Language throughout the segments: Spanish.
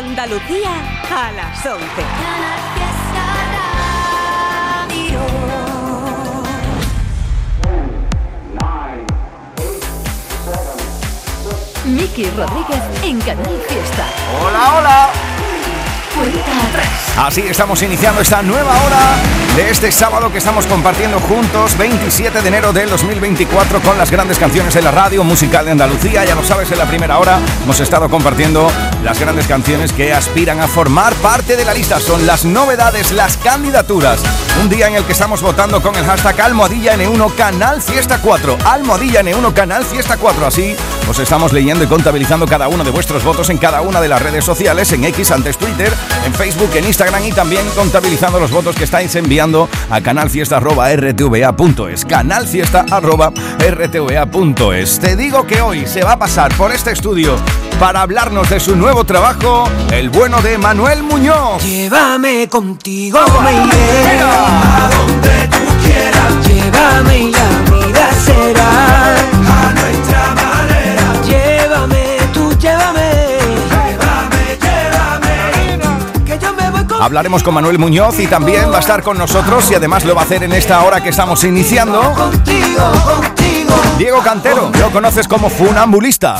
Andalucía a las 11. Miki Rodríguez en Canal Fiesta. Hola, hola. Así estamos iniciando esta nueva hora de este sábado que estamos compartiendo juntos, 27 de enero del 2024, con las grandes canciones de la radio musical de Andalucía. Ya lo sabes, en la primera hora hemos estado compartiendo las grandes canciones que aspiran a formar parte de la lista. Son las novedades, las candidaturas. Un día en el que estamos votando con el hashtag Almohadilla N1 Canal Fiesta 4. Almohadilla N1 Canal Fiesta 4. Así os estamos leyendo y contabilizando cada uno de vuestros votos en cada una de las redes sociales, en X, antes Twitter, en Facebook, en Instagram y también contabilizando los votos que estáis enviando a canalfiesta.rtva.es. Canalfiesta.rtva.es. Te digo que hoy se va a pasar por este estudio para hablarnos de su nuevo trabajo, el bueno de Manuel Muñoz. Llévame contigo, me iré a donde tú quieras. Llévame y Hablaremos con Manuel Muñoz y también va a estar con nosotros y además lo va a hacer en esta hora que estamos iniciando. Diego Cantero, lo conoces como funambulista.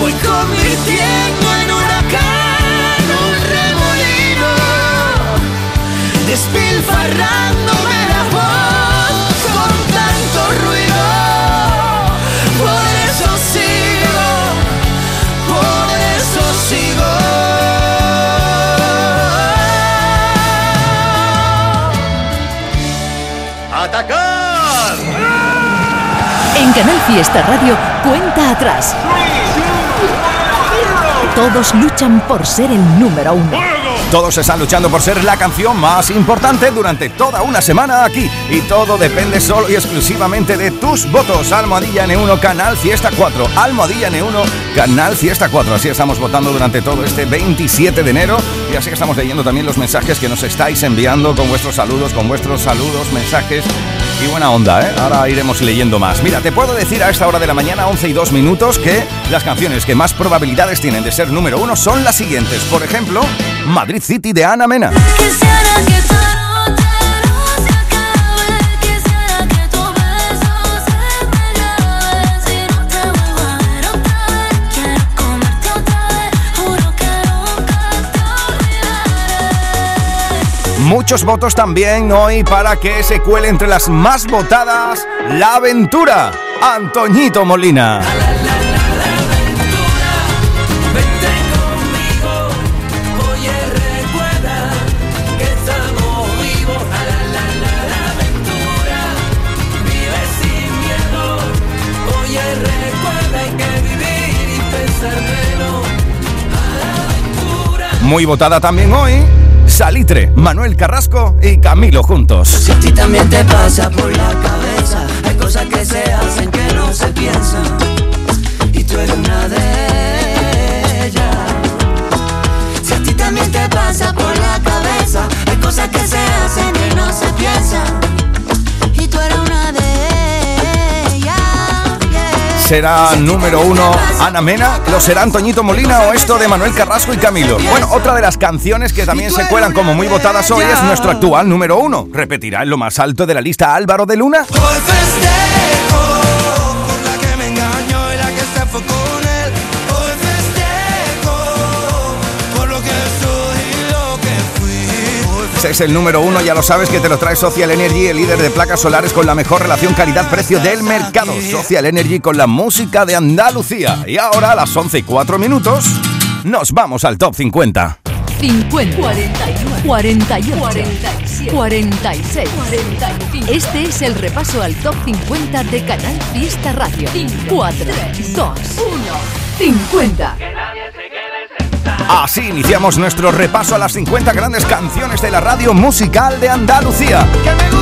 Voy convirtiendo en Canal Fiesta Radio, cuenta atrás. Todos luchan por ser el número uno. Todos están luchando por ser la canción más importante durante toda una semana aquí. Y todo depende solo y exclusivamente de tus votos. Almohadilla N1 Canal Fiesta 4. Almohadilla N1 Canal Fiesta 4. Así estamos votando durante todo este 27 de enero. Y así que estamos leyendo también los mensajes que nos estáis enviando con vuestros saludos, con vuestros saludos, mensajes. Y buena onda, ¿eh? Ahora iremos leyendo más. Mira, te puedo decir a esta hora de la mañana, 11 y 2 minutos, que las canciones que más probabilidades tienen de ser número uno son las siguientes. Por ejemplo, Madrid City de Ana Mena. Muchos votos también hoy para que se cuele entre las más votadas La Aventura. Antoñito Molina. Muy votada también hoy. Salitre, Manuel Carrasco y Camilo juntos. Si a ti también te pasa por la cabeza, hay cosas que se hacen que no se piensan. Y tú eres una de ellas. Si a ti también te pasa por la cabeza, hay cosas que se hacen que no se piensan. ¿Será número uno Ana Mena? ¿Lo será Antoñito Molina o esto de Manuel Carrasco y Camilo? Bueno, otra de las canciones que también se cuelan como muy votadas hoy es nuestro actual número uno. ¿Repetirá en lo más alto de la lista Álvaro de Luna? Es el número uno, ya lo sabes que te lo trae Social Energy, el líder de placas solares con la mejor relación calidad-precio del mercado. Social Energy con la música de Andalucía. Y ahora a las 11 y 4 minutos nos vamos al top 50. 50, 41, 48, 47, 46, 45. Este es el repaso al top 50 de Canal Fiesta Radio. 4, 2, 1, 50. Así iniciamos nuestro repaso a las 50 grandes canciones de la radio musical de Andalucía.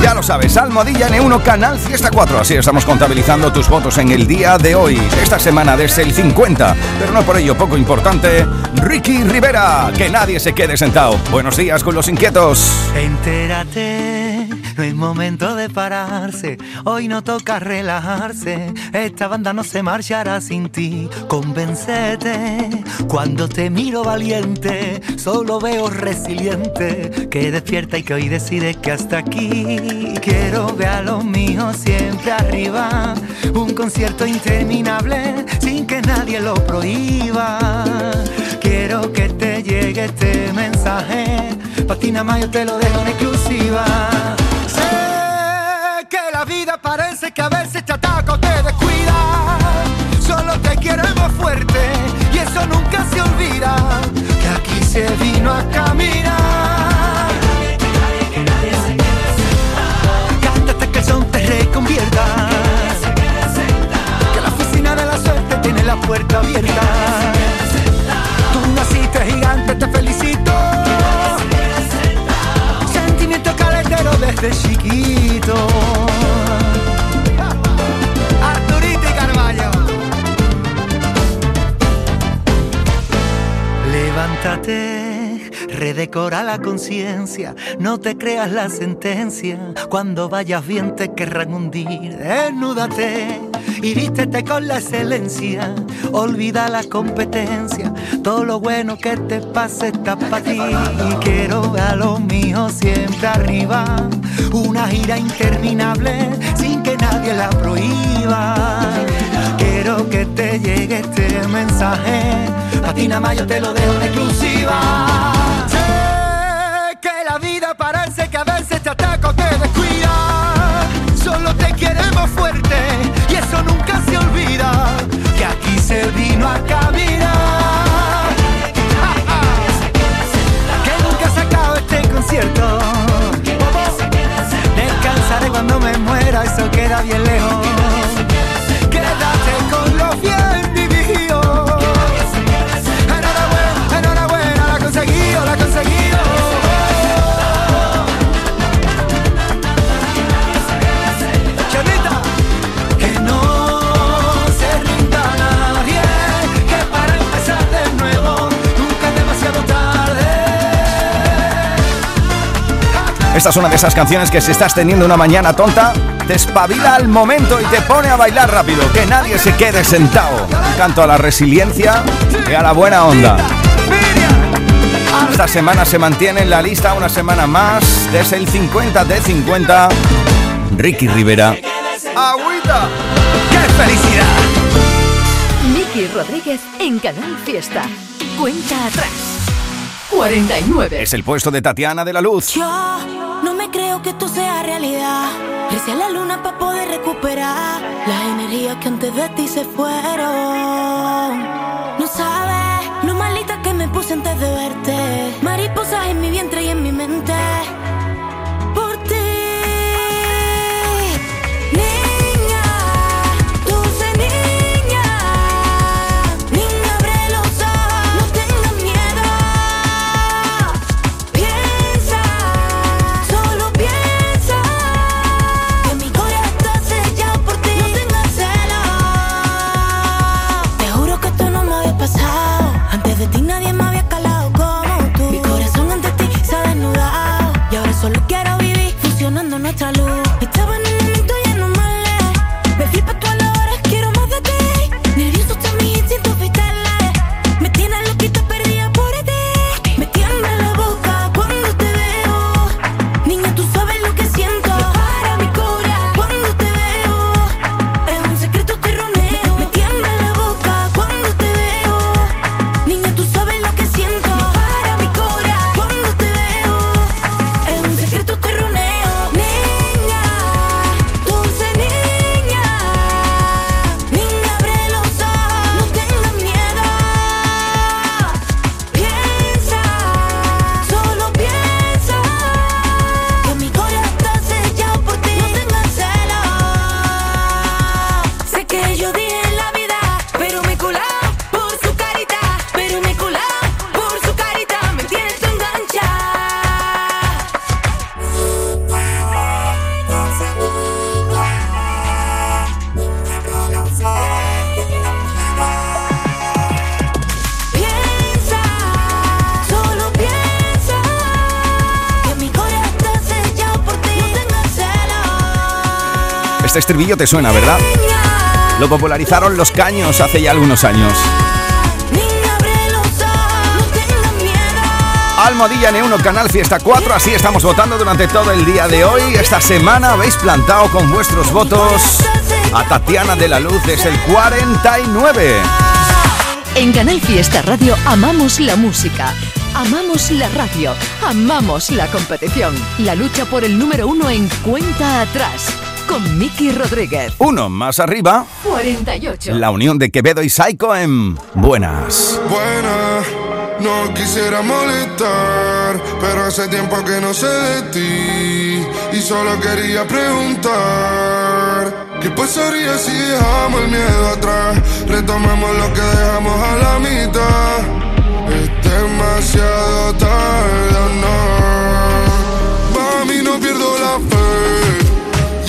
Ya lo sabes, Almohadilla N1 Canal Fiesta 4. Así estamos contabilizando tus votos en el día de hoy, esta semana desde el 50. Pero no por ello poco importante, Ricky Rivera, que nadie se quede sentado. Buenos días con los inquietos. Entérate no es momento de pararse, hoy no toca relajarse, esta banda no se marchará sin ti, convencete, cuando te miro valiente, solo veo resiliente, que despierta y que hoy decide que hasta aquí, quiero ver a los míos siempre arriba, un concierto interminable, sin que nadie lo prohíba, quiero que te llegue este mensaje, pa' ti nada más yo te lo dejo en exclusiva. Sé que la vida parece que a veces te ataca te descuida. Solo te queremos fuerte y eso nunca se olvida. Que aquí se vino a caminar. Cántate que el son te reconvierta. Que la oficina de la suerte tiene la puerta abierta. Tú naciste gigante, te felicito. Sentimiento caletero desde chiquito. Redecora la conciencia, no te creas la sentencia. Cuando vayas bien te querrán hundir. Desnúdate y vístete con la excelencia. Olvida la competencia, todo lo bueno que te pase está para ti. Y quiero a los míos siempre arriba. Una gira interminable sin que nadie la prohíba. Quiero que te llegue este mensaje. A ti nada más yo te lo dejo en exclusiva. Sé que la vida parece que a veces te ataca o te descuida. Solo te queremos fuerte y eso nunca se olvida. Que aquí se vino a caminar. Que nunca se acabe este concierto. Descansaré cuando me muera, eso queda bien lejos. Esta es una de esas canciones que si estás teniendo una mañana tonta, te espabila al momento y te pone a bailar rápido. Que nadie se quede sentado. Un canto a la resiliencia y a la buena onda. Esta semana se mantiene en la lista una semana más. Desde el 50 de 50, Ricky Rivera. ¡Agüita! ¡Qué felicidad! Miki Rodríguez en Canal Fiesta. Cuenta atrás. 49. Es el puesto de Tatiana de la Luz. Yo no me creo que esto sea realidad. Recé a la luna para poder recuperar las energías que antes de ti se fueron. No sabes lo malita que me puse antes de verte. Mariposas en mi vientre y en mi mente. Estribillo te suena, ¿verdad? Lo popularizaron los caños hace ya algunos años. Almohadilla N1 Canal Fiesta 4, así estamos votando durante todo el día de hoy. Esta semana habéis plantado con vuestros votos a Tatiana de la Luz desde el 49. En Canal Fiesta Radio amamos la música, amamos la radio, amamos la competición. La lucha por el número uno en cuenta atrás con Miki Rodríguez. Uno más arriba, 48. la unión de Quevedo y Saiko en Buenas. Buena, no quisiera molestar, pero hace tiempo que no sé de ti y solo quería preguntar. ¿Qué pasaría si dejamos el miedo atrás? Retomamos lo que dejamos a la mitad. Es demasiado tarde, ¿o no. Mami, no pierdo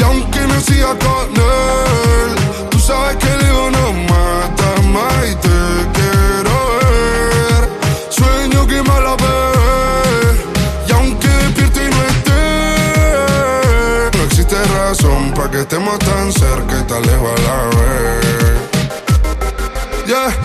aunque no siga con él, tú sabes que ego no mata más y te quiero ver. Sueño que me la. Y aunque despierte y no esté, no existe razón para que estemos tan cerca y tan lejos a la vez. Yeah,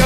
a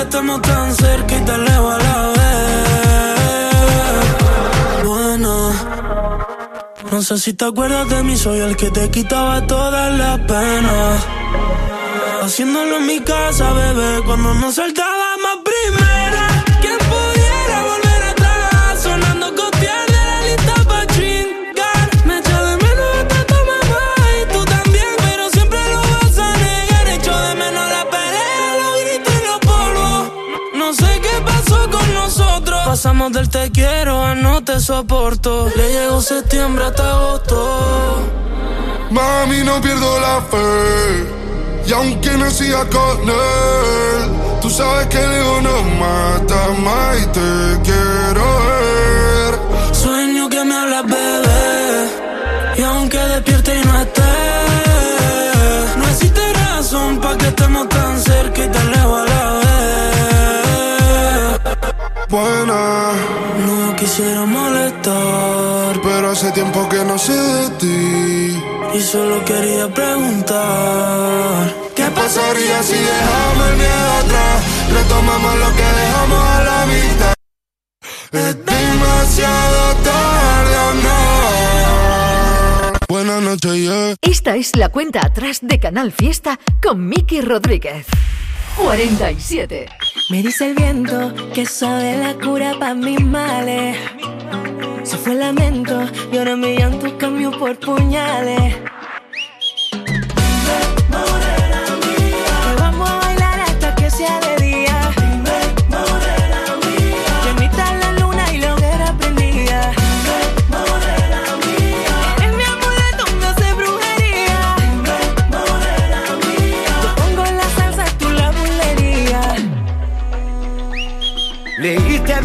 que estemos tan cerca y tan lejos a la vez. Bueno. No sé si te acuerdas de mí, soy el que te quitaba todas las penas. Haciéndolo en mi casa, bebé, cuando nos saltábamos primera. Pasamos del te quiero a no te soporto. Le llegó septiembre hasta agosto. Mami, no pierdo la fe. Y aunque no siga con él, tú sabes que el ego no mata más y te quiero quisiera molestar pero hace tiempo que no sé de ti. y solo quería preguntar. ¿Qué pasaría si dejamos el miedo atrás? Retomamos lo que dejamos a la mitad. Es demasiado tarde o no. Buenas noches, yeah. Esta es la cuenta atrás de Canal Fiesta con Miki Rodríguez. 47. Me dice el viento que sabe la cura para mis males. Se fue el lamento y ahora mi llanto cambió por puñales.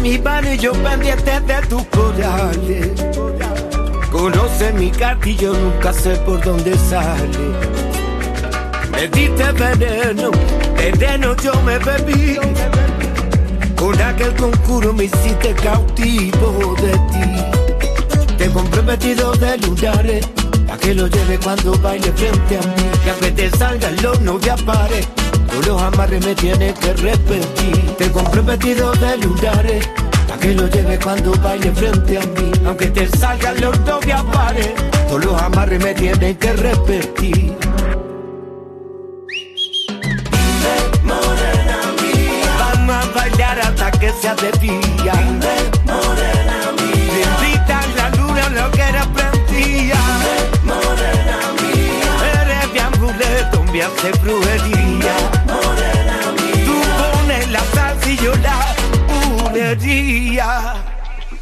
Mi mano y yo pendiente de tus corales. Conoce mi yo nunca sé por dónde sale. Me diste veneno, veneno yo me bebí. Con aquel conjuro me hiciste cautivo de ti. Te compré vestido de lunares, pa' que lo lleve cuando baile frente a mí. Que aunque te salgan los no te apare, tú los amarres me tienes que repetir. Te compré vestido de lunares, pa' que lo lleve cuando baile frente a mí. Aunque te salgan los no te apare, Todos los amarres me tienen que repetir. Vamos a bailar hasta que sea de día. Bendita hace brujería. Tú pones la salsa y yo la bulería.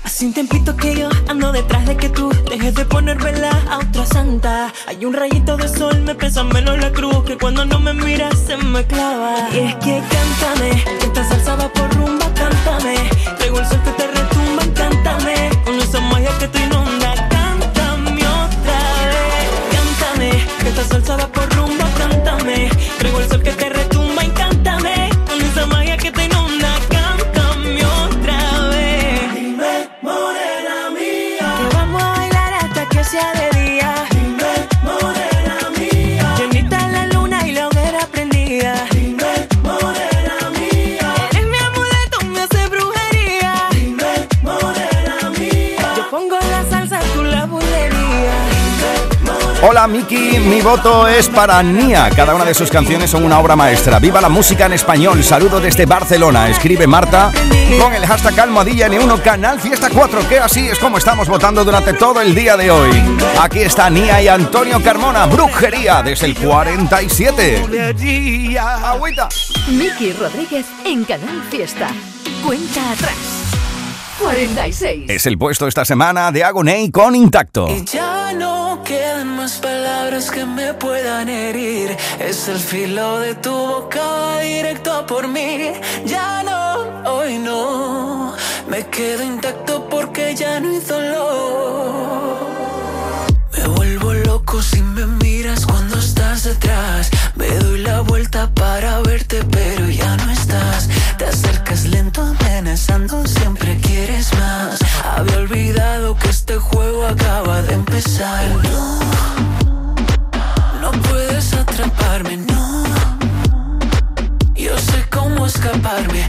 Hace un tiempito que yo ando detrás de que tú dejes de poner vela a otra santa. Hay un rayito de sol, me pesa menos la cruz que cuando no me miras se me clava. Y es que cántame, que esta salsa va por rumba, cántame. Traigo el sol que te retumba, cántame. Con esa magia que te inunda, cántame otra vez. Cántame, que esta salsa va por rumba, cántame. Traigo el sol que te Hola Miki, mi voto es para Nia. Cada una de sus canciones son una obra maestra. Viva la música en español. Saludo desde Barcelona. Escribe Marta con el hashtag Almohadilla N1 Canal Fiesta 4. Que así es como estamos votando durante todo el día de hoy. Aquí está Nia y Antonio Carmona. Brujería desde el 47. Bulería. Agüita. Miki Rodríguez en Canal Fiesta. Cuenta atrás. 46. Es el puesto esta semana de Agoney con Intacto. Y ya palabras que me puedan herir. Es el filo de tu boca directo por mí. Ya no, hoy no. Me quedo intacto porque ya no hay dolor. Me vuelvo loco si me miras cuando estás detrás. Me doy la vuelta para verte, pero ya no estás. Te acercas lento, amenazando, siempre quieres más. Había olvidado que este juego acaba de empezar. Atraparme, no. Yo sé cómo escaparme,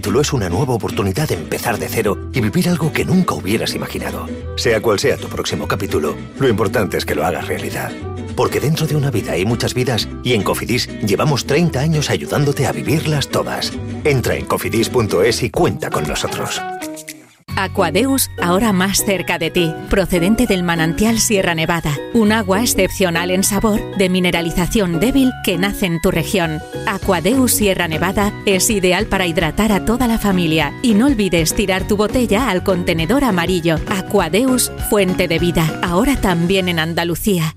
capítulo es una nueva oportunidad de empezar de cero y vivir algo que nunca hubieras imaginado. Sea cual sea tu próximo capítulo, lo importante es que lo hagas realidad. Porque dentro de una vida hay muchas vidas y en Cofidis llevamos 30 años ayudándote a vivirlas todas. Entra en cofidis.es y cuenta con nosotros. Aquadeus, ahora más cerca de ti, procedente del manantial Sierra Nevada, un agua excepcional en sabor, de mineralización débil que nace en tu región. Aquadeus Sierra Nevada es ideal para hidratar a toda la familia y no olvides tirar tu botella al contenedor amarillo. Aquadeus, fuente de vida, ahora también en Andalucía.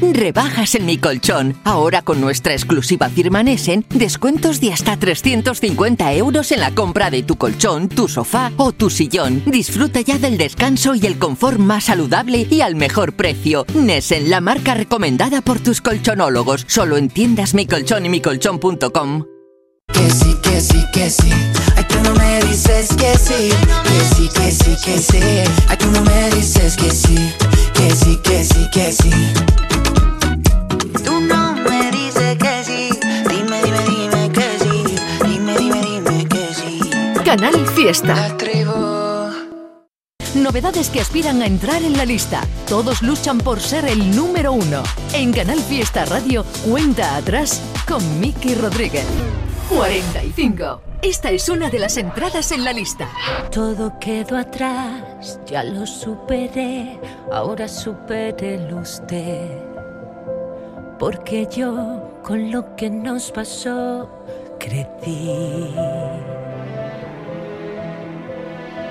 Rebajas en mi colchón. Ahora con nuestra exclusiva firma Nessen, descuentos de hasta 350 euros en la compra de tu colchón, tu sofá o tu sillón. Disfruta ya del descanso y el confort más saludable y al mejor precio. Nessen, la marca recomendada por tus colchonólogos. Solo en tiendas mi colchón y micolchón.com. Que sí, que sí, que sí. Ay, tú no me dices que sí. Que sí, que sí, que sí. Ay, tú no me dices que sí. Que sí, que sí, que sí. Canal Fiesta. Novedades que aspiran a entrar en la lista. Todos luchan por ser el número uno. En Canal Fiesta Radio, cuenta atrás con Miki Rodríguez. 45. Esta es una de las entradas en la lista. Todo quedó atrás, ya lo superé, ahora supérelo usted. Porque yo con lo que nos pasó crecí.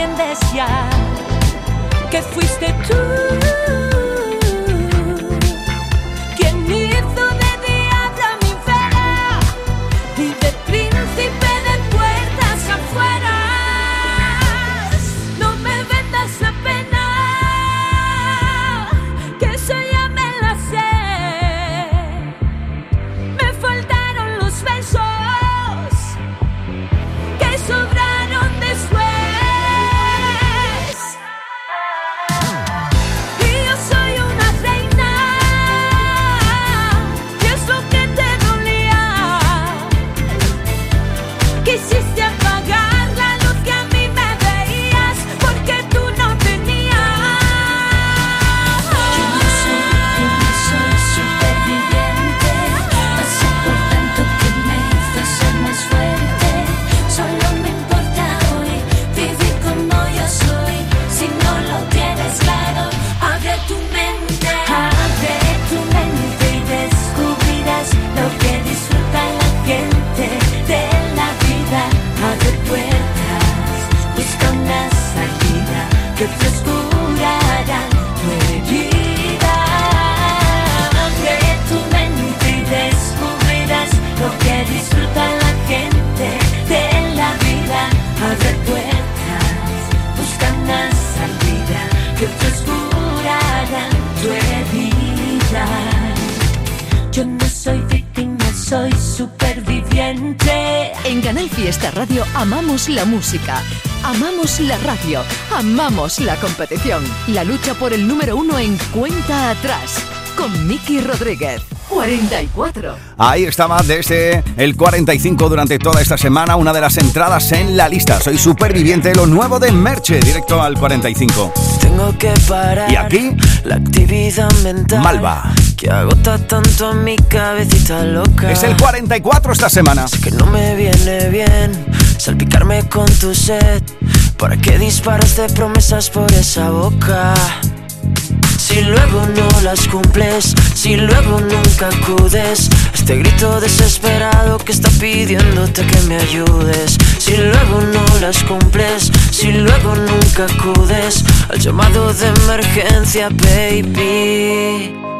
Entiendes ya, que fuiste tú. La música, amamos la radio, amamos la competición. La lucha por el número uno en cuenta atrás con Miki Rodríguez. 44. Ahí estaba desde el 45 durante toda esta semana, una de las entradas en la lista. Soy superviviente, lo nuevo de Merche, directo al 45. Tengo que parar Y aquí, la actividad mental Malva. Que agota tanto a mi cabecita loca. Es el 44 esta semana. Sé que no me viene bien salpicarme con tu sed. ¿Para qué disparas de promesas por esa boca? Si luego no las cumples, si luego nunca acudes a este grito desesperado que está pidiéndote que me ayudes. Si luego no las cumples, si luego nunca acudes al llamado de emergencia, baby.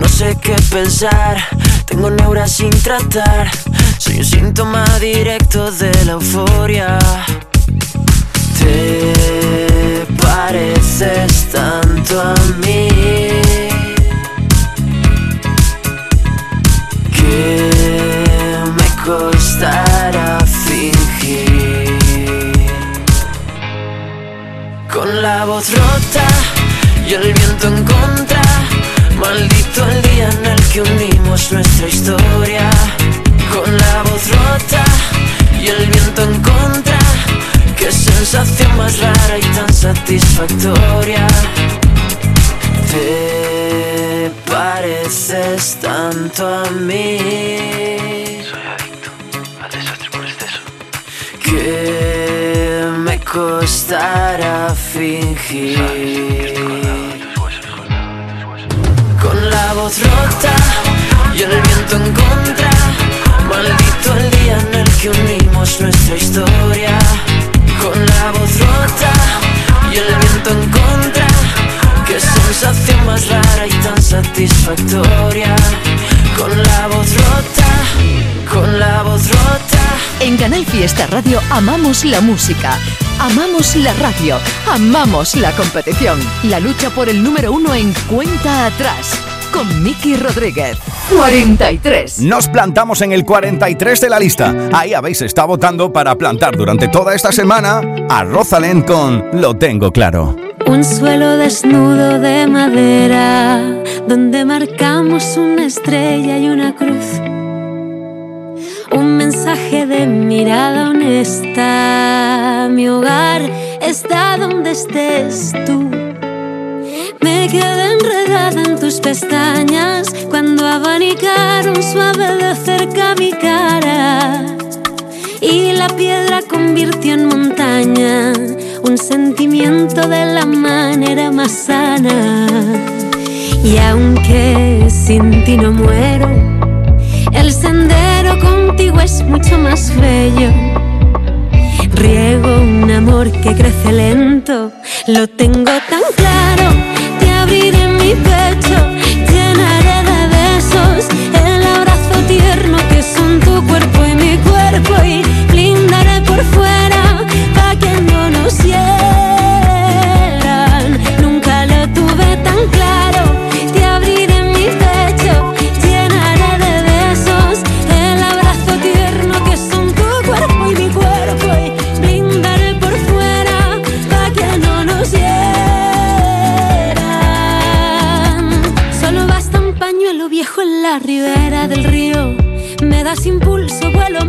No sé qué pensar, tengo neuras sin tratar. Soy un síntoma directo de la euforia. Te pareces tanto a mí. que me costará fingir Con la voz rota y el viento en contra Maldito el día en el que unimos nuestra historia Con la voz rota y el viento en contra Qué sensación más rara y tan satisfactoria Te pareces tanto a mí. Soy adicto al desastre por exceso. Que me costará fingir. Unimos nuestra historia. Con la voz rota y el viento en contra. Qué sensación más rara y tan satisfactoria. Con la voz rota, con la voz rota. En Canal Fiesta Radio amamos la música, amamos la radio, amamos la competición. La lucha por el número uno en cuenta atrás con Miki Rodríguez. 43. Nos plantamos en el 43 de la lista. Ahí habéis estado votando para plantar durante toda esta semana a Rosalén con Lo tengo claro. Un suelo desnudo de madera, donde marcamos una estrella y una cruz. Un mensaje de mirada honesta. Mi hogar está donde estés tú. Me quedé enredada en tus pestañas cuando abanicaron suave de cerca mi cara. Y la piedra convirtió en montaña un sentimiento de la manera más sana. Y aunque sin ti no muero, el sendero contigo es mucho más bello. Riego un amor que crece lento, lo tengo tan claro. Te abriré mi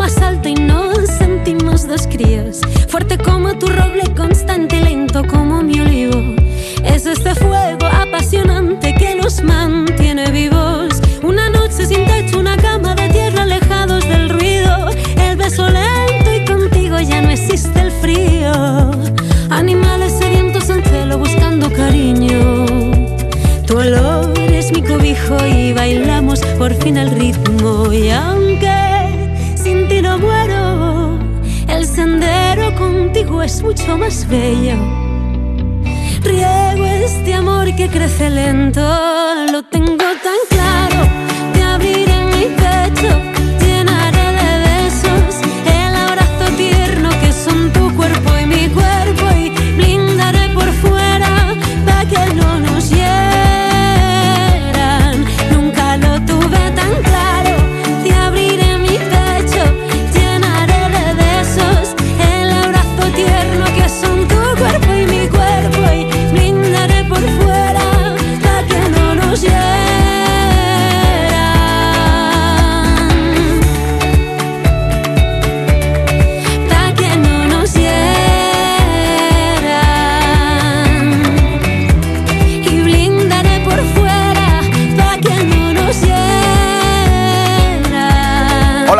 más alto y nos sentimos dos críos. Fuerte como tu roble, constante y lento como mi olivo. Es este fuego apasionante que nos mantiene vivos. Una noche sin techo, una cama de tierra alejados del ruido. El beso lento y contigo ya no existe el frío. Animales sedientos en celo buscando cariño. Tu olor es mi cobijo y bailamos por fin el ritmo. Y aunque contigo es mucho más bello. Riego este amor que crece lento, lo tengo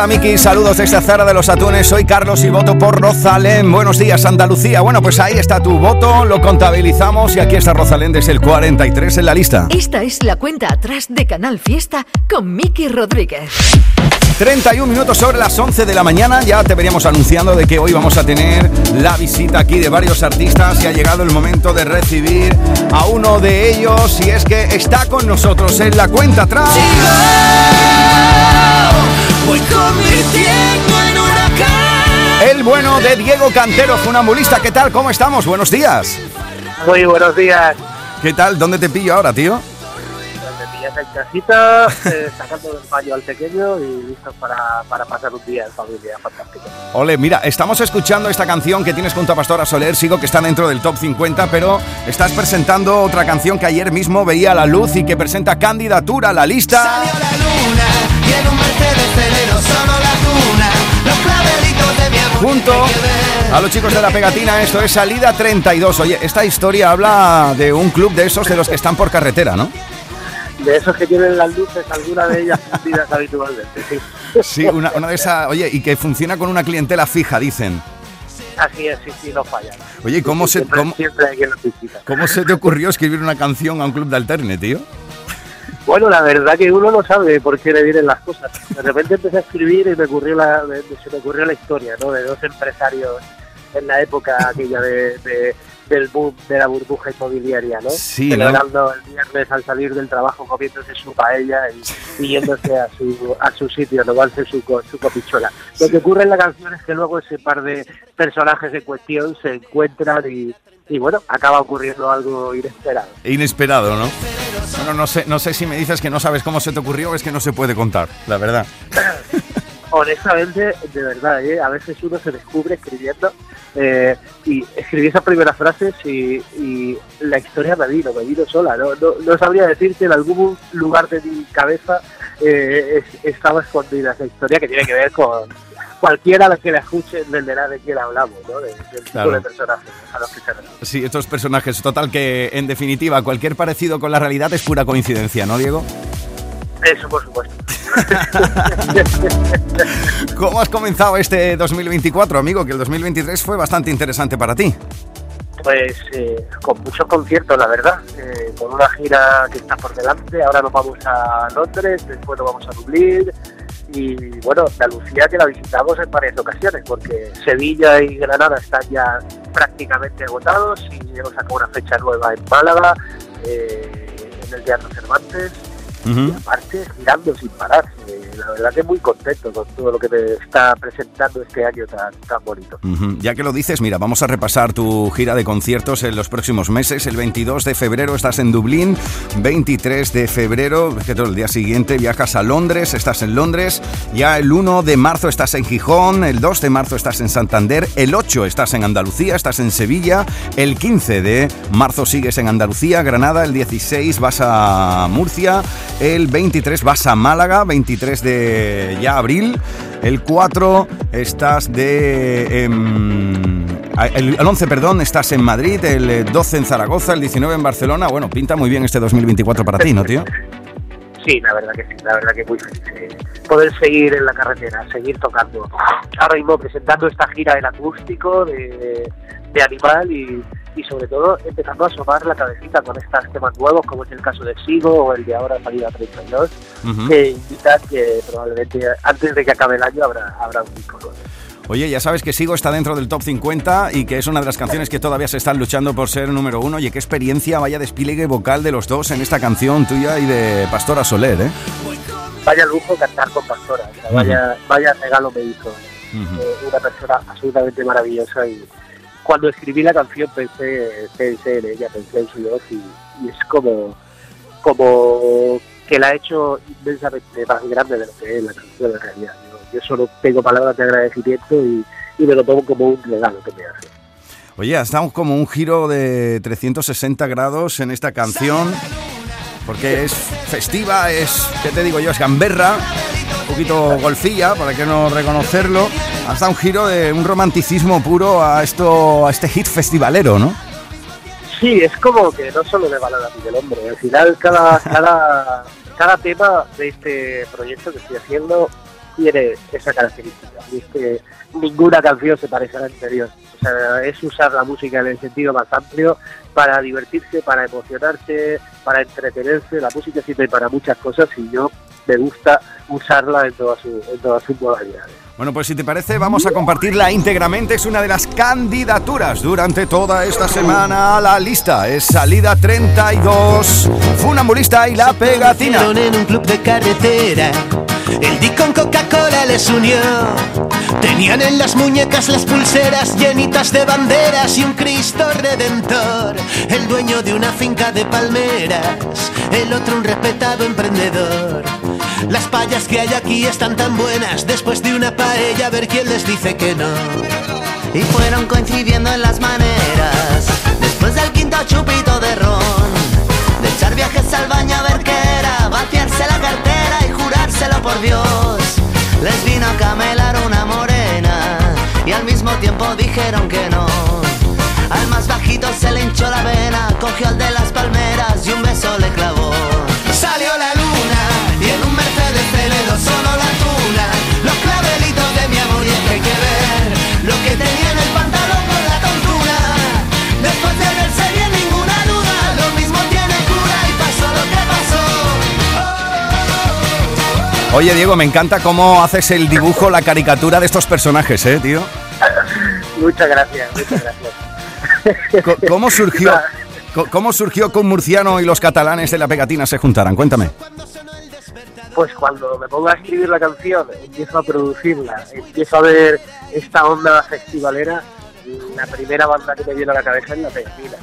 Hola Miki, saludos desde Zara de los Atunes. Soy Carlos y voto por Rosalén. Buenos días, Andalucía. Bueno, pues ahí está tu voto, lo contabilizamos y aquí está Rosalén desde el 43 en la lista. Esta es la cuenta atrás de Canal Fiesta con Miki Rodríguez. 31 minutos sobre las 11 de la mañana. Ya te veníamos anunciando de que hoy vamos a tener la visita aquí de varios artistas y ha llegado el momento de recibir a uno de ellos y es que está con nosotros en la cuenta atrás. Voy convirtiendo en huracán. El bueno de Diego Cantero, funambulista. ¿Qué tal? ¿Cómo estamos? Buenos días. Muy buenos días. ¿Qué tal? ¿Dónde te pillo ahora, tío? Pillas en casita, eh, sacando del baño al pequeño y listos para, para pasar un día en familia. Fantástico. Ole, mira, estamos escuchando esta canción que tienes junto a Pastora Soler, sigo que está dentro del top 50, pero estás presentando otra canción que ayer mismo veía la luz y que presenta candidatura a la lista. Y en un Mercedes Celero solo la tuna, los clavelitos de mi amor. Junto a los chicos de la pegatina, esto es Salida 32. Oye, esta historia habla de un club de esos de los que están por carretera, ¿no? De esos que tienen las luces, alguna de ellas fundidas habitualmente, sí. Sí, una, una de esas, oye, y que funciona con una clientela fija, dicen. Así es, sí, sí, no fallan. Oye, ¿y cómo se, Siempre, cómo, siempre hay quien cómo se te ocurrió escribir una canción a un club de alterne, tío? Bueno, la verdad que uno no sabe por qué le vienen las cosas. De repente empecé a escribir y me ocurrió la, se me ocurrió la historia, ¿no? De dos empresarios en la época aquella de, de- del boom de la burbuja inmobiliaria, ¿no? Sí, ¿no? Celebrando el viernes al salir del trabajo, comiéndose su paella y, y yéndose a su, a su sitio, tomarse su, su copichuela. Lo que ocurre en la canción es que luego ese par de personajes en cuestión se encuentran y, y bueno, acaba ocurriendo algo inesperado. Inesperado, ¿no? Bueno, no sé, no sé si me dices que no sabes cómo se te ocurrió o es que no se puede contar, la verdad. honestamente, de verdad, ¿eh? a veces uno se descubre escribiendo eh, y escribí esas primeras frases y, y la historia me vino, me vino sola. No, no, no sabría decir que en algún lugar de mi cabeza eh, es- estaba escondida esa historia que tiene que ver con cualquiera que la escuche entenderá de quién hablamos, ¿no? De- del tipo Claro. de personajes a los que se refiere. Sí, estos personajes, total que en definitiva cualquier parecido con la realidad es pura coincidencia, ¿no, Diego? Eso, por supuesto. ¿Cómo has comenzado este 2024, amigo? Que el 2023 fue bastante interesante para ti. Pues eh, con muchos conciertos, la verdad, eh, con una gira que está por delante. Ahora nos vamos a Londres, después nos vamos a Dublín y bueno, Andalucía que la visitamos en varias ocasiones porque Sevilla y Granada están ya prácticamente agotados y hemos sacado una fecha nueva en Málaga, eh, en el Teatro Cervantes y aparte girando sin parar. La verdad que muy contento con todo lo que me está presentando este año tan, tan bonito. Ya que lo dices, mira, vamos a repasar tu gira de conciertos en los próximos meses. El 22 de febrero estás en Dublín, 23 de febrero, que todo el día siguiente viajas a Londres, estás en Londres. Ya el 1 de marzo estás en Gijón, el 2 de marzo estás en Santander, el 8 estás en Andalucía, estás en Sevilla, el 15 de marzo sigues en Andalucía, Granada, el 16 vas a Murcia, el 23 vas a Málaga, 23 de ya abril, el 4 estás de... em, el, el 11, perdón, estás en Madrid, el eh, 12 en Zaragoza, el 19 en Barcelona. Bueno, pinta muy bien este 2024 para ti, ¿no, tío? Sí, la verdad que sí, la verdad que muy feliz. eh, poder seguir en la carretera, seguir tocando. Ahora mismo presentando esta gira en acústico de, de Animal y, y sobre todo empezando a asomar la cabecita con estos temas nuevos, como es el caso de Sigo o el de ahora Salida 32, Ujú. que indican que probablemente antes de que acabe el año habrá, habrá un disco nuevo. Oye, ya sabes que Sigo está dentro del top 50 y que es una de las canciones que todavía se están luchando por ser número uno. Oye, qué experiencia, vaya despliegue vocal de los dos en esta canción tuya y de Pastora Soler, ¿eh? Vaya lujo cantar con Pastora, o sea, vaya, vaya regalo me hizo. Eh, una persona absolutamente maravillosa y cuando escribí la canción pensé, pensé en ella, pensé en su voz y, es como, como que la ha hecho inmensamente más grande de lo que es la canción en realidad. Yo, yo solo tengo palabras de agradecimiento y, y me lo tomo como un regalo que me hace. Oye, estamos como un giro de 360 grados en esta canción. Porque es festiva, es, ¿qué te digo yo? Es gamberra, un poquito golfilla, para que no reconocerlo. Hasta un giro de un romanticismo puro a esto, a este hit festivalero, ¿no? Sí, es como que no solo de balada y del hombre. Al final, cada, cada, cada tema de este proyecto que estoy haciendo tiene esa característica. Y es que ninguna canción se parece a la anterior. O sea, es usar la música en el sentido más amplio para divertirse, para emocionarse, para entretenerse. La música sirve para muchas cosas y yo me gusta usarla en todas sus en todas sus modalidades. Bueno, pues si te parece, vamos a compartirla íntegramente. Es una de las candidaturas durante toda esta semana a la lista. Es salida 32, Funambulista y la pegatina. en un club de carretera. El Dick con Coca-Cola les unió. Tenían en las muñecas las pulseras llenitas de banderas y un Cristo redentor. El dueño de una finca de palmeras, el otro un respetado emprendedor. Las payas que hay aquí están tan buenas, después de una paella a ver quién les dice que no. Y fueron coincidiendo en las maneras. Después del quinto chupito de ron. De echar viajes al baño a ver qué era. Vaciarse la cartera y jurárselo por Dios. Les vino a camelar una morena. Y al mismo tiempo dijeron que no. Al más bajito se le hinchó la vena. Cogió al de las palmeras y un beso le clavó. Salió la Solo la tuna Los clavelitos de mi amor y es que hay que ver Lo que tenía en el pantalón con la tontura Después de verse bien ninguna duda Lo mismo tiene cura y pasó lo que pasó Oye, Diego, me encanta cómo haces el dibujo, la caricatura de estos personajes, ¿eh, tío? Muchas gracias, muchas gracias. ¿Cómo surgió, cómo surgió que un murciano y los catalanes de la pegatina se juntaran? Cuéntame. Pues cuando me pongo a escribir la canción, empiezo a producirla, empiezo a ver esta onda festivalera, la primera banda que me viene a la cabeza es la pegatina.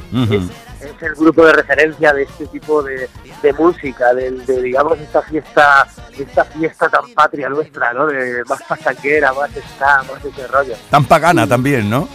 Es el grupo de referencia de este tipo de, de música, de, de, digamos esta fiesta, esta fiesta tan patria nuestra, ¿no? De más pachanquera, más está, más ese rollo. Tan pagana también, ¿no?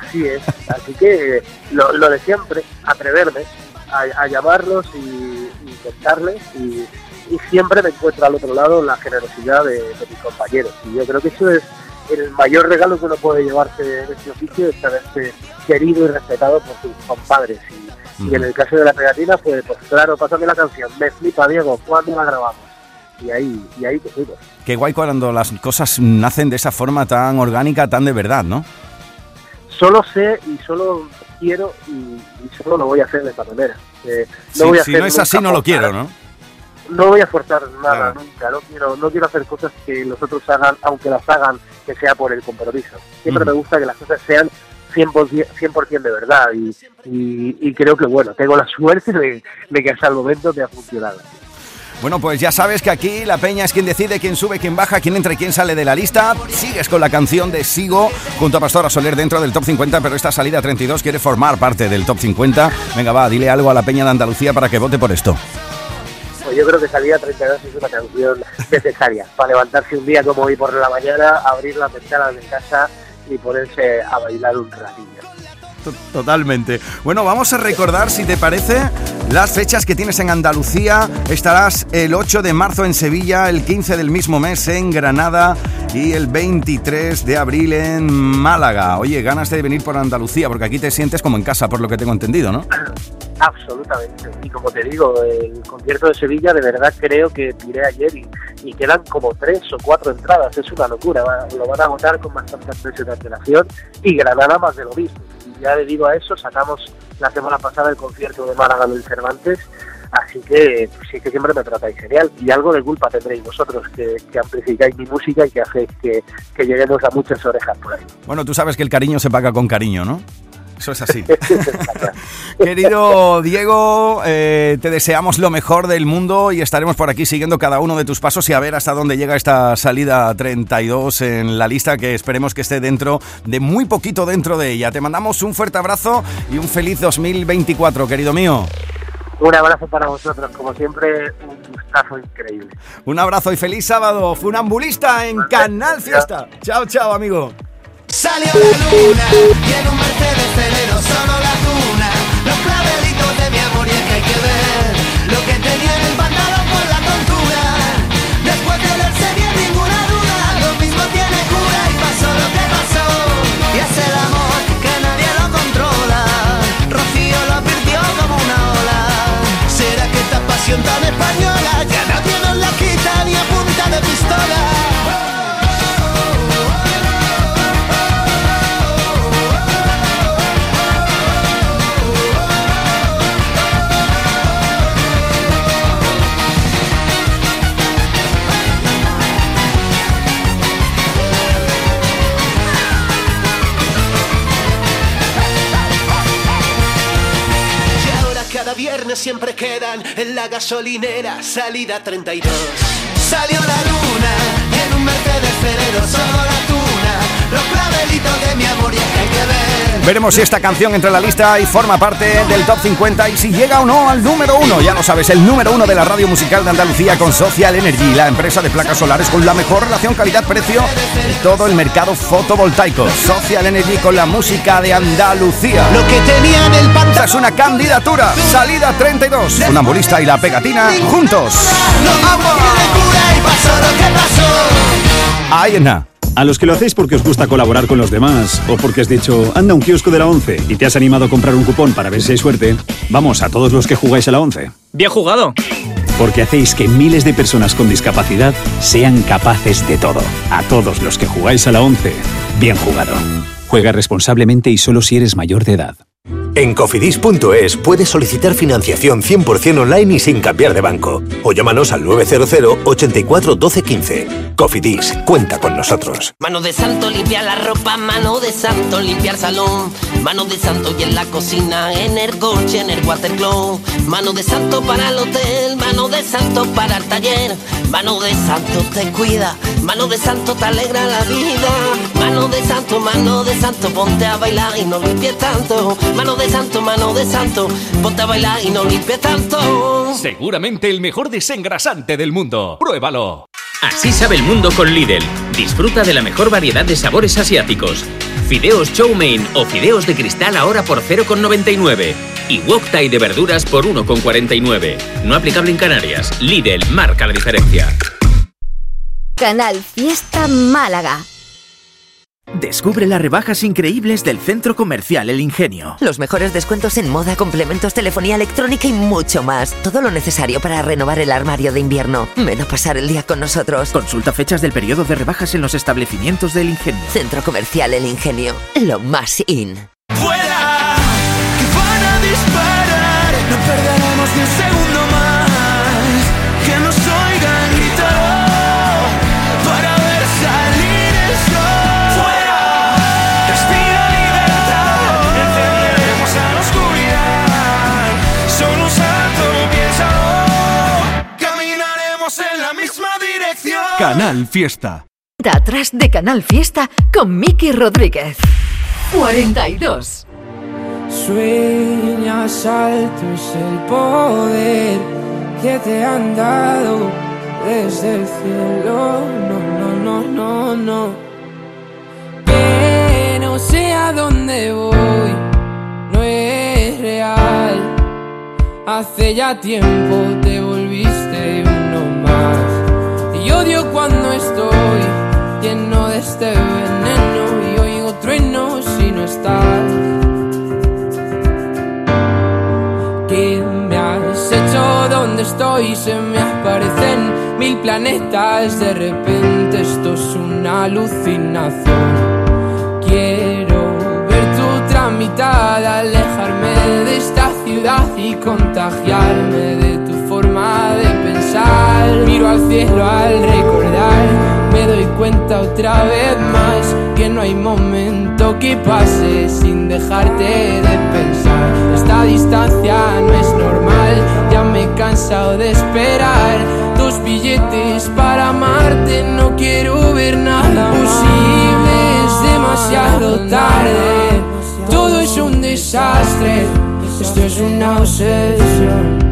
Así es, así que lo, lo de siempre, atreverme a, a llamarlos y, y contarles y, y siempre me encuentro al otro lado la generosidad de, de mis compañeros y yo creo que eso es el mayor regalo que uno puede llevarse en este oficio es saberse querido y respetado por sus compadres y, y en el caso de la pegatina pues, pues claro, pásame la canción, me flipa Diego, ¿cuándo la grabamos? Y ahí, y ahí te fuimos. Qué guay cuando las cosas nacen de esa forma tan orgánica, tan de verdad, ¿no? solo sé y solo quiero y, y solo lo voy a hacer de esta manera. Eh, no Si, voy a si hacer no es así, no lo quiero, ¿no? No voy a forzar nada Claro. nunca, no quiero, no quiero hacer cosas que los otros hagan, aunque las hagan, que sea por el compromiso. Siempre me gusta que las cosas sean 100%, 100 de verdad y, y, y creo que, bueno, tengo la suerte de, de que hasta el momento me ha funcionado. Bueno, pues ya sabes que aquí la peña es quien decide quién sube, quién baja, quién entra y quién sale de la lista. Sigues con la canción de Sigo junto a Pastora Soler dentro del top 50, pero esta salida 32 quiere formar parte del top 50. Venga, va, dile algo a la peña de Andalucía para que vote por esto. Pues yo creo que Salida 32 es una canción necesaria para levantarse un día como hoy por la mañana, abrir las ventanas de casa y ponerse a bailar un ratillo. Totalmente. Bueno, vamos a recordar, si te parece, las fechas que tienes en Andalucía. Estarás el 8 de marzo en Sevilla, el 15 del mismo mes en Granada y el 23 de abril en Málaga. Oye, ganas de venir por Andalucía, porque aquí te sientes como en casa, por lo que tengo entendido, ¿no? Absolutamente. Y como te digo, el concierto de Sevilla de verdad creo que tiré ayer y, quedan como tres o cuatro entradas. Es una locura. Lo van a agotar con de antelación y Granada más de lo mismo. Ya debido a eso sacamos la semana pasada el concierto de Málaga del Cervantes. Así que pues, sí que siempre me tratáis genial y algo de culpa tendréis vosotros que, que amplificáis mi música y que hacéis que, que lleguemos a muchas orejas por ahí. Bueno, tú sabes que el cariño se paga con cariño, ¿no? Eso es así. Querido Diego, eh, te deseamos lo mejor del mundo y estaremos por aquí siguiendo cada uno de tus pasos y a ver hasta dónde llega esta salida 32 en la lista que esperemos que esté dentro de muy poquito dentro de ella. Te mandamos un fuerte abrazo y un feliz 2024, querido mío. Un abrazo para vosotros, como siempre, un gustazo increíble. Un abrazo y feliz sábado, funambulista en Canal Fiesta. Chao, chao, amigo. Salió la luna y en un Mercedes Celero solo la tuna. Los clavelitos de mi amor y es que hay que ver Lo que tenía en el pantalón por la tontura. Después de verse bien ninguna duda. Lo mismo tiene cura y pasó lo que pasó. Y es el amor que nadie lo controla. Rocío lo advirtió como una ola. ¿Será que esta pasión tan española Ya nadie nos la quita ni a punta de pistola siempre quedan en la gasolinera salida 32. Salió la luna en un Mercedes Ferrero solo. Los clavelitos de mi amor y hay que ver. Veremos si esta canción entra en la lista y forma parte del top 50 y si llega o no al número uno. Ya lo sabes, el número uno de la radio musical de Andalucía con Social Energy, la empresa de placas solares con la mejor relación calidad-precio de todo el mercado fotovoltaico. Social Energy con la música de Andalucía. Lo que tenía en el Esta es una candidatura. Salida 32. Un ambulista y la pegatina juntos. y pasó lo que pasó. Ahí en nada. A los que lo hacéis porque os gusta colaborar con los demás o porque has dicho, anda un kiosco de la 11 y te has animado a comprar un cupón para ver si hay suerte, vamos a todos los que jugáis a la 11. Bien jugado. Porque hacéis que miles de personas con discapacidad sean capaces de todo. A todos los que jugáis a la 11, bien jugado. Juega responsablemente y solo si eres mayor de edad. En cofidis.es puedes solicitar financiación 100% online y sin cambiar de banco. O llámanos al 900 84 12 15. Cofidis, cuenta con nosotros. Mano de santo limpiar la ropa, mano de santo limpiar salón, mano de santo y en la cocina, en el coche, en el watercloak, mano de santo para el hotel, mano de santo para el taller, mano de santo te cuida, mano de santo te alegra la vida, mano de santo, mano de santo, ponte a bailar y no limpies tanto, santo, mano de santo, ponte a bailar y no limpies tanto. Seguramente el mejor desengrasante del mundo. Pruébalo. Así sabe el mundo con Lidl. Disfruta de la mejor variedad de sabores asiáticos. Fideos chow mein o fideos de cristal ahora por 0,99. Y wok thai de verduras por 1,49. No aplicable en Canarias. Lidl marca la diferencia. Canal Fiesta Málaga. Descubre las rebajas increíbles del Centro Comercial El Ingenio. Los mejores descuentos en moda, complementos, telefonía electrónica y mucho más. Todo lo necesario para renovar el armario de invierno. Ven a pasar el día con nosotros. Consulta fechas del periodo de rebajas en los establecimientos del Ingenio. Centro Comercial El Ingenio. Lo más in. ¡Fuera! Que van a disparar. No perderemos ni un segundo Canal Fiesta. Atrás de Canal Fiesta con Miki Rodríguez. 42. Sueñas alto es el poder que te han dado desde el cielo. No, no, no, no, no. Que no sé a dónde voy, no es real. Hace ya tiempo te odio cuando estoy lleno de este veneno y oigo truenos si no estás. ¿Qué me has hecho? ¿Dónde estoy? Se me aparecen mil planetas. De repente esto es una alucinación. Quiero ver tu otra mitad, alejarme de esta ciudad y contagiarme de tu Miro al cielo al recordar, me doy cuenta otra vez más que no hay momento que pase sin dejarte de pensar. Esta distancia no es normal, ya me he cansado de esperar. Dos billetes para amarte, no quiero ver nada posible, es demasiado tarde. Todo es un desastre, esto es una obsesión.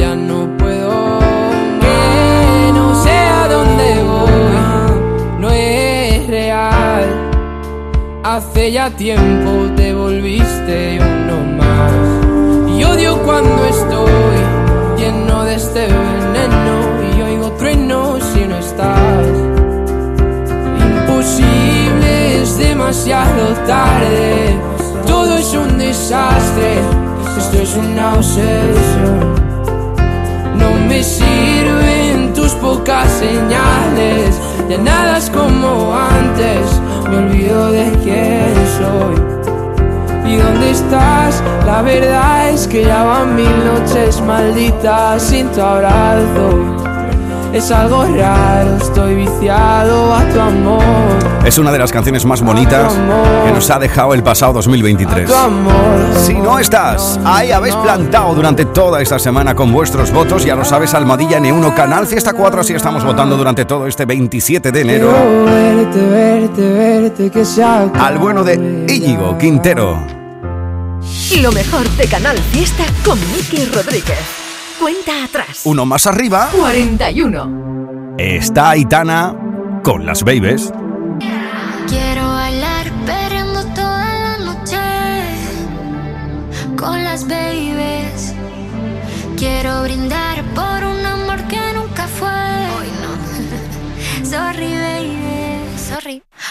sé a dónde voy, no es real. Hace ya tiempo te volviste uno más. Y odio cuando estoy lleno de este veneno y oigo truenos si no estás. Imposible, es demasiado tarde. Todo es un desastre, esto es una obsesión. No me sirven tus pocas señales, ya nada es como antes, me olvido de quién soy. ¿Y dónde estás? La verdad es que ya van mil noches malditas sin tu abrazo. Es algo raro, estoy viciado a tu amor. Es una de las canciones más bonitas que nos ha dejado el pasado 2023. Tu amor. Si no estás, ahí habéis plantado durante toda esta semana con vuestros votos, ya lo sabes, Almadilla N1 Canal Fiesta 4, así estamos votando durante todo este 27 de enero Quiero verte, verte, verte, que se acabe. al bueno de Íñigo Quintero. Lo mejor de Canal Fiesta con Miki Rodríguez. Cuenta atrás. Uno más arriba 41. está Aitana con las Babies. Quiero bailar perreando toda la noche con las babies. Quiero brindar por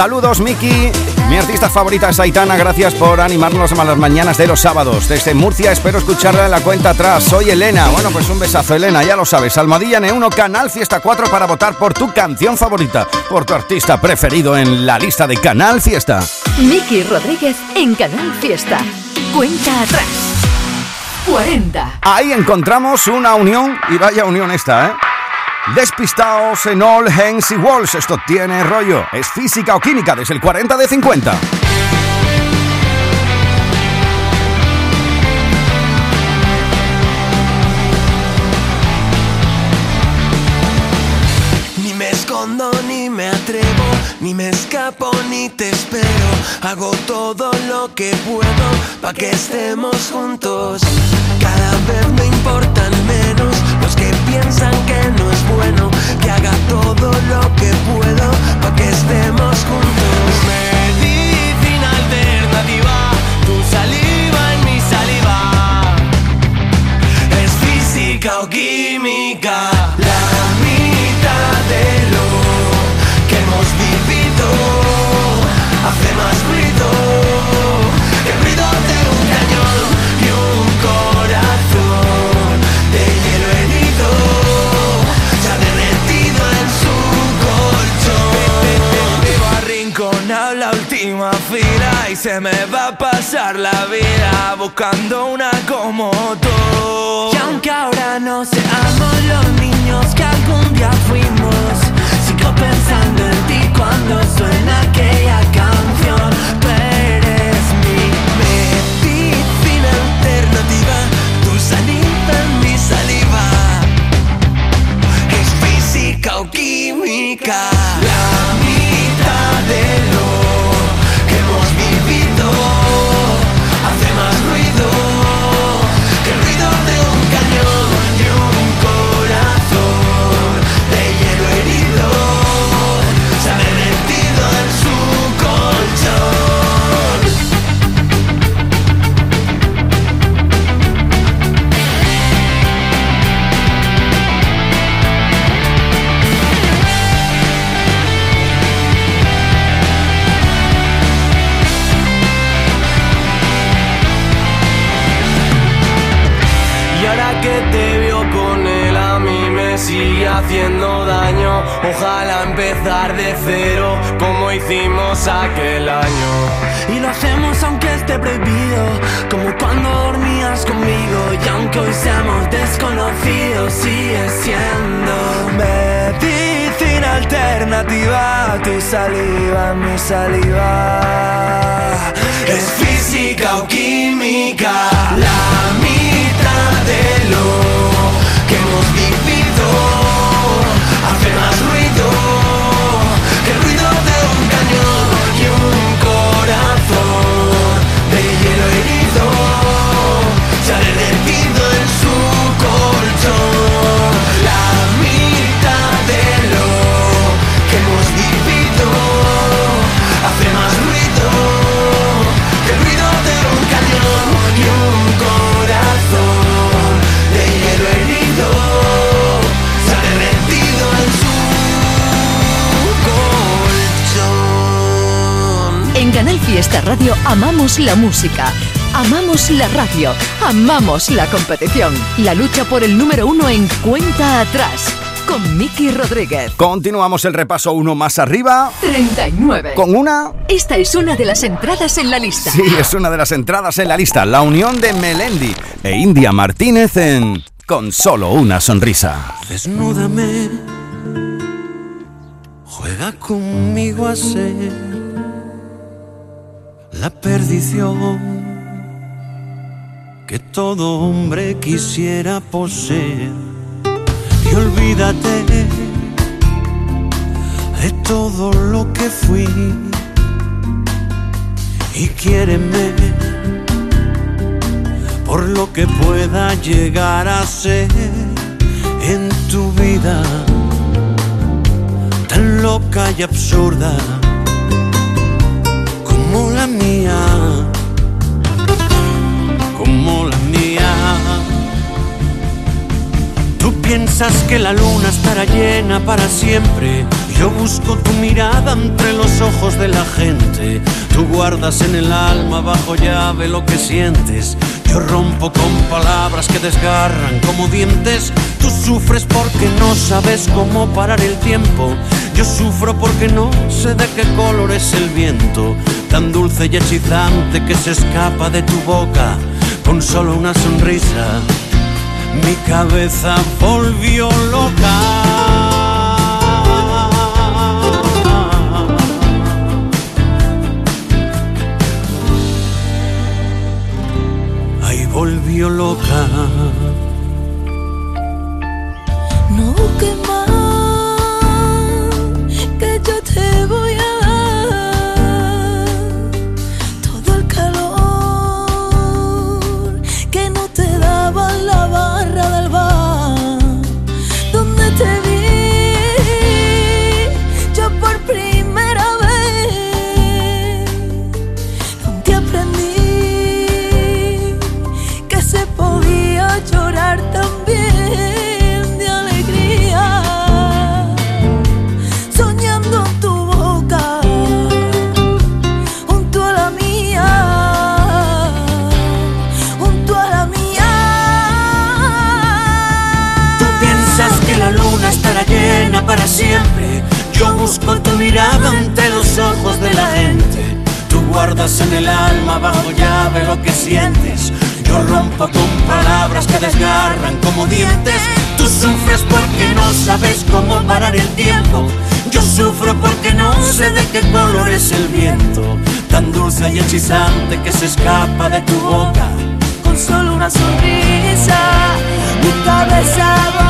Saludos, Miki. Mi artista favorita es Aitana. Gracias por animarnos a las mañanas de los sábados. Desde Murcia espero escucharla en la cuenta atrás. Soy Elena. Bueno, pues un besazo, Elena. Ya lo sabes. Almadilla N1 Canal Fiesta 4 para votar por tu canción favorita, por tu artista preferido en la lista de Canal Fiesta. Miki Rodríguez en Canal Fiesta. Cuenta atrás. 40. Ahí encontramos una unión, y vaya unión esta, ¿eh? Despistaos en All Hands y Walls. Esto tiene rollo. Es física o química desde el 40 de 50. Ni me escondo ni me atrevo. Ni me escapo ni te espero. Hago todo lo que puedo para que estemos juntos. Cada vez me importan piensan que no es bueno. Que haga todo lo que puedo pa' que estemos juntos. Se me va a pasar la vida buscando una como tú. Y aunque ahora no seamos los niños que algún día fuimos, sigo pensando en ti cuando suena aquella canción. Tú eres mi medicina alternativa, tu saliva en mi saliva. Es física o química. La mitad saliva, mi saliva. Es física o química Fiesta Radio amamos la música, amamos la radio, amamos la competición. La lucha por el número uno en cuenta atrás. Con Miki Rodríguez. Continuamos el repaso uno más arriba. 39. Con una. Esta es una de las entradas en la lista. Sí, es una de las entradas en la lista. La unión de Melendi e India Martínez en Con solo una sonrisa. Desnúdame, juega conmigo a ser la perdición que todo hombre quisiera poseer. Y olvídate de todo lo que fui y quiéreme por lo que pueda llegar a ser en tu vida tan loca y absurda mía, como la mía. Tú piensas que la luna estará llena para siempre. Yo busco tu mirada entre los ojos de la gente. Tú guardas en el alma bajo llave lo que sientes. Yo rompo con palabras que desgarran como dientes. Tú sufres porque no sabes cómo parar el tiempo. Yo sufro porque no sé de qué color es el viento. Tan dulce y hechizante que se escapa de tu boca con solo una sonrisa. Mi cabeza volvió loca. Ahí volvió loca. No busques el alma bajo llave lo que sientes. Yo rompo con palabras que desgarran como dientes. Tú sufres porque no sabes cómo parar el tiempo. Yo sufro porque no sé de qué color es el viento. Tan dulce y hechizante que se escapa de tu boca. Con solo una sonrisa, mi cabeza volvió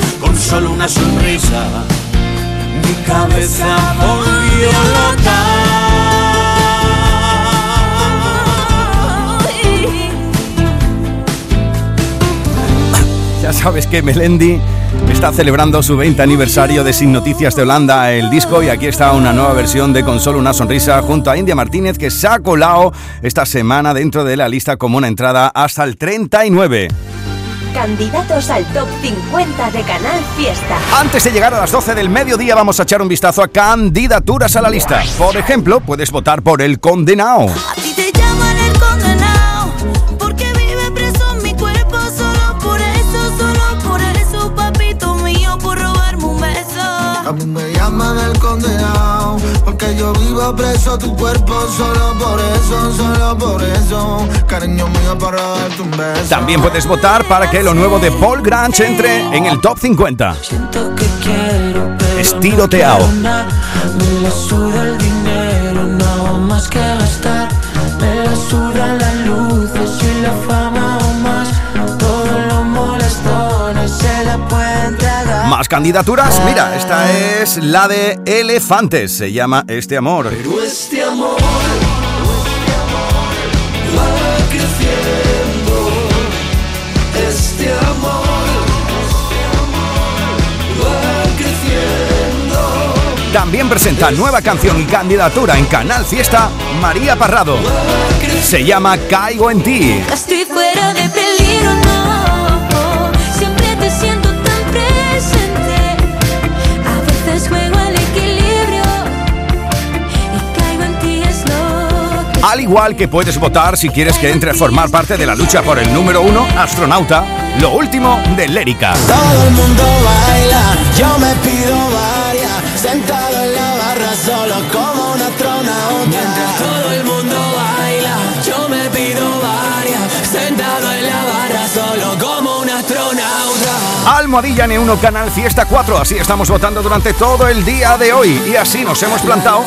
con solo una sonrisa. Mi cabeza volvió Ya sabes que Melendi está celebrando su 20 aniversario de Sin Noticias de Holanda, el disco, y aquí está una nueva versión de Con solo una sonrisa junto a India Martínez que se ha colado esta semana dentro de la lista como una entrada hasta el 39. Candidatos al top 50 de Canal Fiesta. Antes de llegar a las 12 del mediodía vamos a echar un vistazo a candidaturas a la lista. Por ejemplo, puedes votar por El Condenado. A ti te llaman el condenado porque vive preso en mi cuerpo solo por eso, solo por eso, papito mío, por robarme un beso. A mí me llaman el condenado Porque yo vivo preso tu cuerpo Solo por eso, solo por eso Cariño mío para darte un beso También puedes votar para que lo nuevo de Paul Grange entre en el top 50. Estilo Teao. Me la suda el dinero, no más que gastar. Más candidaturas. Mira, esta es la de Elefantes. Se llama Este Amor. Pero este amor va creciendo. Este amor va creciendo. También presenta nueva canción y candidatura en Canal Fiesta María Parrado. Se llama Caigo en ti. Estoy fuera de Al igual que puedes votar si quieres que entre a formar parte de la lucha por el número uno, Astronauta, lo último de Lérica. Todo el mundo baila, yo me pido varias. Sentado en la barra solo como una astronauta. Mientras todo el mundo baila, yo me pido varias. Sentado en la barra solo como un astronauta. Almohadilla N1 Canal Fiesta 4. Así estamos votando durante todo el día de hoy. Y así nos hemos plantado